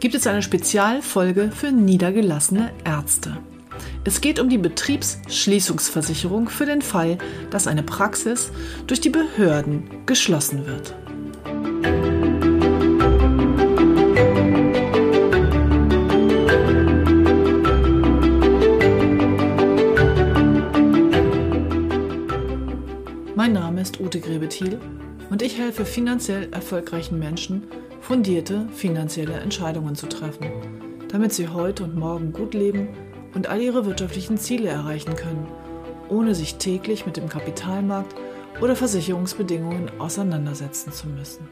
Gibt es eine Spezialfolge für niedergelassene Ärzte. Es geht um die Betriebsschließungsversicherung für den Fall, dass eine Praxis durch die Behörden geschlossen wird. Mein Name ist Ute Grebethiel und ich helfe finanziell erfolgreichen Menschen, fundierte finanzielle Entscheidungen zu treffen, damit sie heute und morgen gut leben und all ihre wirtschaftlichen Ziele erreichen können, ohne sich täglich mit dem Kapitalmarkt oder Versicherungsbedingungen auseinandersetzen zu müssen.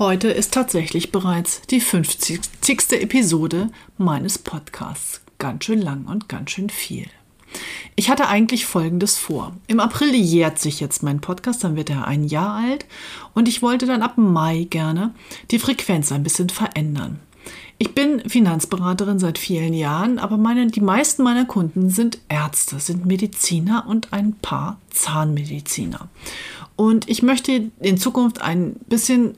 Heute ist tatsächlich bereits die 50. Episode meines Podcasts. Ganz schön lang und ganz schön viel. Ich hatte eigentlich Folgendes vor. Im April jährt sich jetzt mein Podcast, dann wird er ein Jahr alt und ich wollte dann ab Mai gerne die Frequenz ein bisschen verändern. Ich bin Finanzberaterin seit vielen Jahren, aber meine, die meisten meiner Kunden sind Ärzte, sind Mediziner und ein paar Zahnmediziner. Und ich möchte in Zukunft ein bisschen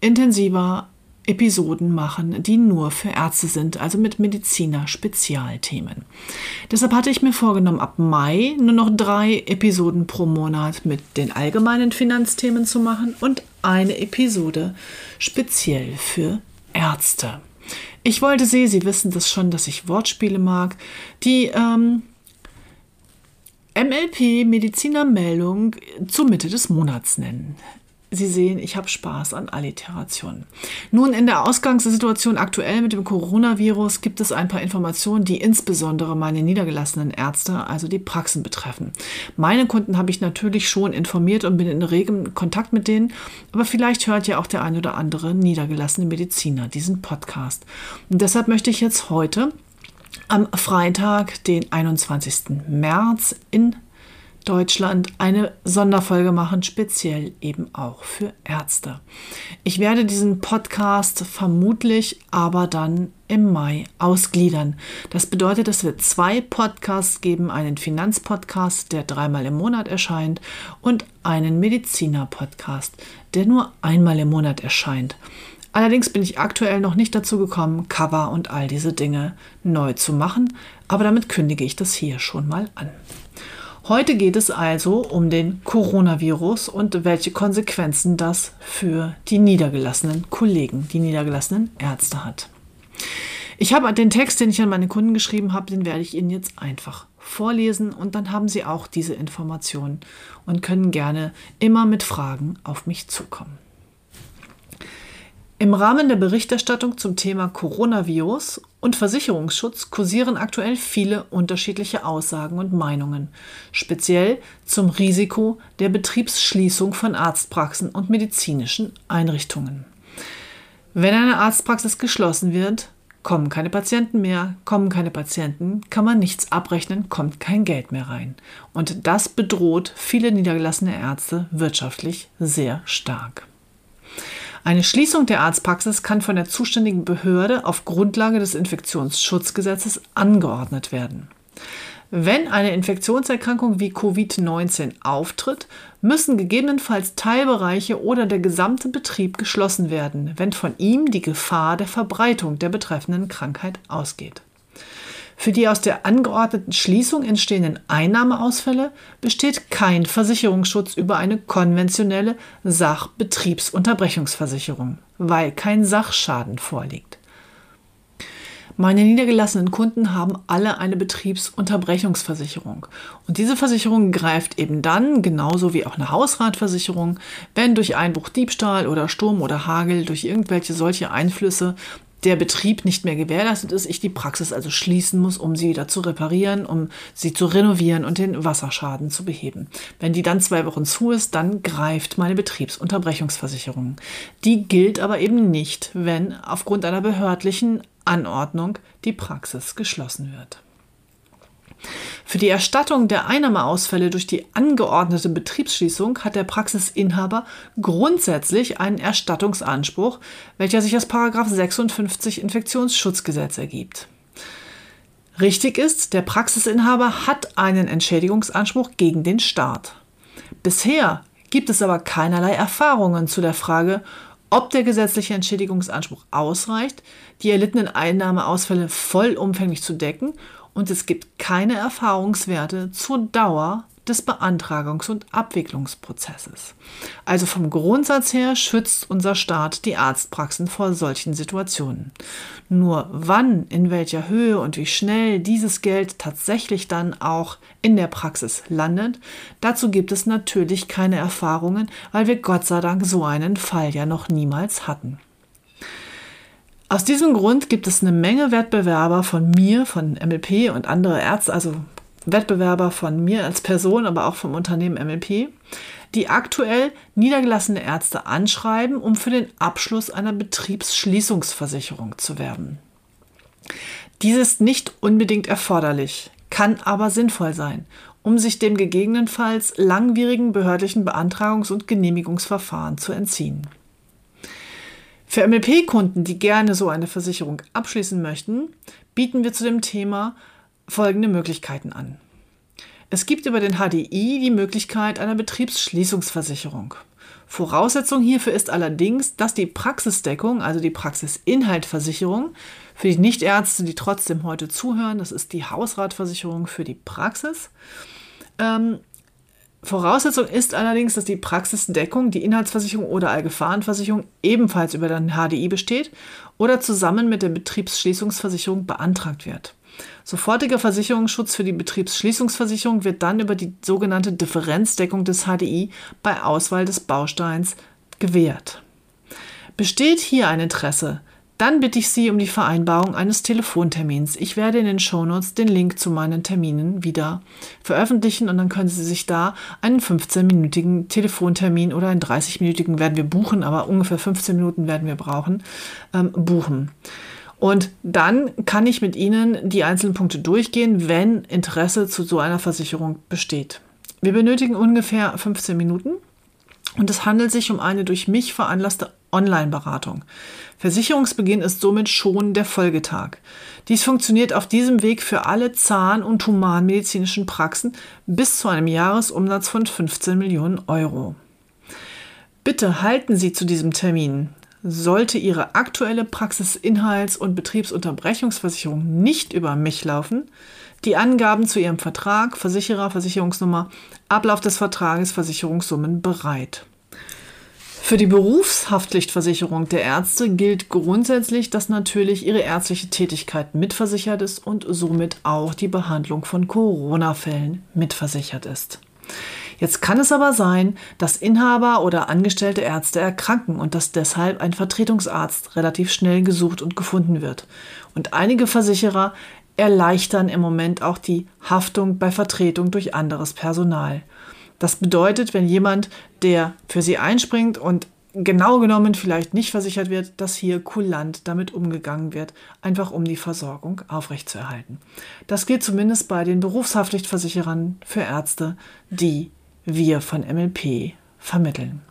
intensiver Episoden machen, die nur für Ärzte sind, also mit Mediziner-Spezialthemen. Deshalb hatte ich mir vorgenommen, ab Mai nur noch drei Episoden pro Monat mit den allgemeinen Finanzthemen zu machen und eine Episode speziell für Ärzte. Ich wollte Sie, Sie wissen das schon, dass ich Wortspiele mag, die ähm, MLP Medizinermeldung zur Mitte des Monats nennen. Sie sehen, ich habe Spaß an Alliteration. Nun, in der Ausgangssituation aktuell mit dem Coronavirus gibt es ein paar Informationen, die insbesondere meine niedergelassenen Ärzte, also die Praxen betreffen. Meine Kunden habe ich natürlich schon informiert und bin in regem Kontakt mit denen, aber vielleicht hört ja auch der ein oder andere niedergelassene Mediziner diesen Podcast. Und deshalb möchte ich jetzt heute am Freitag, den 21. März in Deutschland eine Sonderfolge machen, speziell eben auch für Ärzte. Ich werde diesen Podcast vermutlich aber dann im Mai ausgliedern. Das bedeutet, es wird zwei Podcasts geben, einen Finanzpodcast, der dreimal im Monat erscheint und einen Mediziner-Podcast, der nur einmal im Monat erscheint. Allerdings bin ich aktuell noch nicht dazu gekommen, Cover und all diese Dinge neu zu machen, aber damit kündige ich das hier schon mal an. Heute geht es also um den Coronavirus und welche Konsequenzen das für die niedergelassenen Kollegen, die niedergelassenen Ärzte hat. Ich habe den Text, den ich an meine Kunden geschrieben habe, den werde ich Ihnen jetzt einfach vorlesen und dann haben Sie auch diese Informationen und können gerne immer mit Fragen auf mich zukommen. Im Rahmen der Berichterstattung zum Thema Coronavirus und Versicherungsschutz kursieren aktuell viele unterschiedliche Aussagen und Meinungen, speziell zum Risiko der Betriebsschließung von Arztpraxen und medizinischen Einrichtungen. Wenn eine Arztpraxis geschlossen wird, kommen keine Patienten mehr, kommen keine Patienten, kann man nichts abrechnen, kommt kein Geld mehr rein. Und das bedroht viele niedergelassene Ärzte wirtschaftlich sehr stark. Eine Schließung der Arztpraxis kann von der zuständigen Behörde auf Grundlage des Infektionsschutzgesetzes angeordnet werden. Wenn eine Infektionserkrankung wie Covid-19 auftritt, müssen gegebenenfalls Teilbereiche oder der gesamte Betrieb geschlossen werden, wenn von ihm die Gefahr der Verbreitung der betreffenden Krankheit ausgeht. Für die aus der angeordneten Schließung entstehenden Einnahmeausfälle besteht kein Versicherungsschutz über eine konventionelle Sachbetriebsunterbrechungsversicherung, weil kein Sachschaden vorliegt. Meine niedergelassenen Kunden haben alle eine Betriebsunterbrechungsversicherung. Und diese Versicherung greift eben dann, genauso wie auch eine Hausratversicherung, wenn durch Einbruch, Diebstahl oder Sturm oder Hagel, durch irgendwelche solche Einflüsse der Betrieb nicht mehr gewährleistet ist, ich die Praxis also schließen muss, um sie wieder zu reparieren, um sie zu renovieren und den Wasserschaden zu beheben. Wenn die dann zwei Wochen zu ist, dann greift meine Betriebsunterbrechungsversicherung. Die gilt aber eben nicht, wenn aufgrund einer behördlichen Anordnung die Praxis geschlossen wird. Für die Erstattung der Einnahmeausfälle durch die angeordnete Betriebsschließung hat der Praxisinhaber grundsätzlich einen Erstattungsanspruch, welcher sich aus 56 Infektionsschutzgesetz ergibt. Richtig ist, der Praxisinhaber hat einen Entschädigungsanspruch gegen den Staat. Bisher gibt es aber keinerlei Erfahrungen zu der Frage, ob der gesetzliche Entschädigungsanspruch ausreicht, die erlittenen Einnahmeausfälle vollumfänglich zu decken und es gibt keine Erfahrungswerte zur Dauer des Beantragungs- und Abwicklungsprozesses. Also vom Grundsatz her schützt unser Staat die Arztpraxen vor solchen Situationen. Nur wann, in welcher Höhe und wie schnell dieses Geld tatsächlich dann auch in der Praxis landet, dazu gibt es natürlich keine Erfahrungen, weil wir Gott sei Dank so einen Fall ja noch niemals hatten. Aus diesem Grund gibt es eine Menge Wettbewerber von mir, von MLP und andere Ärzte, also Wettbewerber von mir als Person, aber auch vom Unternehmen MLP, die aktuell niedergelassene Ärzte anschreiben, um für den Abschluss einer Betriebsschließungsversicherung zu werben. Dies ist nicht unbedingt erforderlich, kann aber sinnvoll sein, um sich dem gegebenenfalls langwierigen behördlichen Beantragungs- und Genehmigungsverfahren zu entziehen. Für MLP-Kunden, die gerne so eine Versicherung abschließen möchten, bieten wir zu dem Thema folgende Möglichkeiten an. Es gibt über den HDI die Möglichkeit einer Betriebsschließungsversicherung. Voraussetzung hierfür ist allerdings, dass die Praxisdeckung, also die Praxisinhaltversicherung, für die Nichtärzte, die trotzdem heute zuhören, das ist die Hausratversicherung für die Praxis, ähm, Voraussetzung ist allerdings, dass die Praxisdeckung, die Inhaltsversicherung oder Allgefahrenversicherung ebenfalls über den HDI besteht oder zusammen mit der Betriebsschließungsversicherung beantragt wird. Sofortiger Versicherungsschutz für die Betriebsschließungsversicherung wird dann über die sogenannte Differenzdeckung des HDI bei Auswahl des Bausteins gewährt. Besteht hier ein Interesse, dann bitte ich Sie um die Vereinbarung eines Telefontermins. Ich werde in den Shownotes den Link zu meinen Terminen wieder veröffentlichen und dann können Sie sich da einen 15-minütigen Telefontermin oder einen 30-minütigen werden wir buchen, aber ungefähr 15 Minuten werden wir brauchen, ähm, buchen. Und dann kann ich mit Ihnen die einzelnen Punkte durchgehen, wenn Interesse zu so einer Versicherung besteht. Wir benötigen ungefähr 15 Minuten und es handelt sich um eine durch mich veranlasste Online-Beratung. Versicherungsbeginn ist somit schon der Folgetag. Dies funktioniert auf diesem Weg für alle Zahn- und humanmedizinischen Praxen bis zu einem Jahresumsatz von 15 Millionen Euro. Bitte halten Sie zu diesem Termin. Sollte Ihre aktuelle Praxisinhalts- und Betriebsunterbrechungsversicherung nicht über mich laufen, die Angaben zu Ihrem Vertrag, Versicherer, Versicherungsnummer, Ablauf des Vertrages, Versicherungssummen bereit. Für die Berufshaftpflichtversicherung der Ärzte gilt grundsätzlich, dass natürlich ihre ärztliche Tätigkeit mitversichert ist und somit auch die Behandlung von Corona-Fällen mitversichert ist. Jetzt kann es aber sein, dass Inhaber oder angestellte Ärzte erkranken und dass deshalb ein Vertretungsarzt relativ schnell gesucht und gefunden wird. Und einige Versicherer erleichtern im Moment auch die Haftung bei Vertretung durch anderes Personal. Das bedeutet, wenn jemand, der für sie einspringt und genau genommen vielleicht nicht versichert wird, dass hier kulant damit umgegangen wird, einfach um die Versorgung aufrechtzuerhalten. Das gilt zumindest bei den Berufshaftpflichtversicherern für Ärzte, die wir von MLP vermitteln.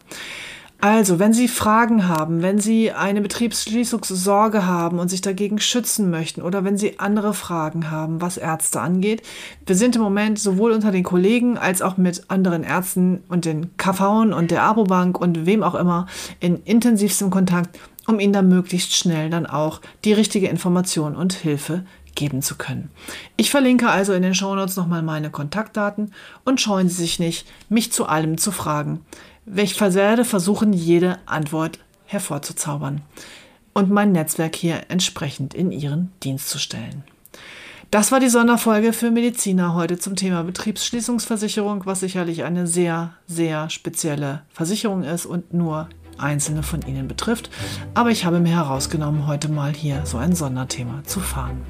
Also, wenn Sie Fragen haben, wenn Sie eine Betriebsschließungssorge haben und sich dagegen schützen möchten oder wenn Sie andere Fragen haben, was Ärzte angeht, wir sind im Moment sowohl unter den Kollegen als auch mit anderen Ärzten und den KV und der Abobank und wem auch immer in intensivstem Kontakt, um Ihnen da möglichst schnell dann auch die richtige Information und Hilfe geben zu können. Ich verlinke also in den Shownotes nochmal meine Kontaktdaten und scheuen Sie sich nicht, mich zu allem zu fragen. Ich werde versuchen, jede Antwort hervorzuzaubern und mein Netzwerk hier entsprechend in Ihren Dienst zu stellen. Das war die Sonderfolge für Mediziner heute zum Thema Betriebsschließungsversicherung, was sicherlich eine sehr, sehr spezielle Versicherung ist und nur einzelne von Ihnen betrifft. Aber ich habe mir herausgenommen, heute mal hier so ein Sonderthema zu fahren.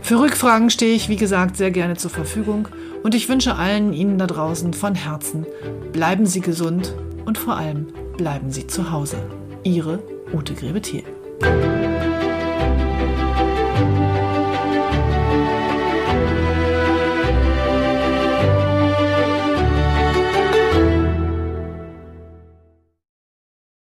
Für Rückfragen stehe ich, wie gesagt, sehr gerne zur Verfügung und ich wünsche allen Ihnen da draußen von Herzen, bleiben Sie gesund und vor allem bleiben Sie zu Hause. Ihre Ute Grebethiel.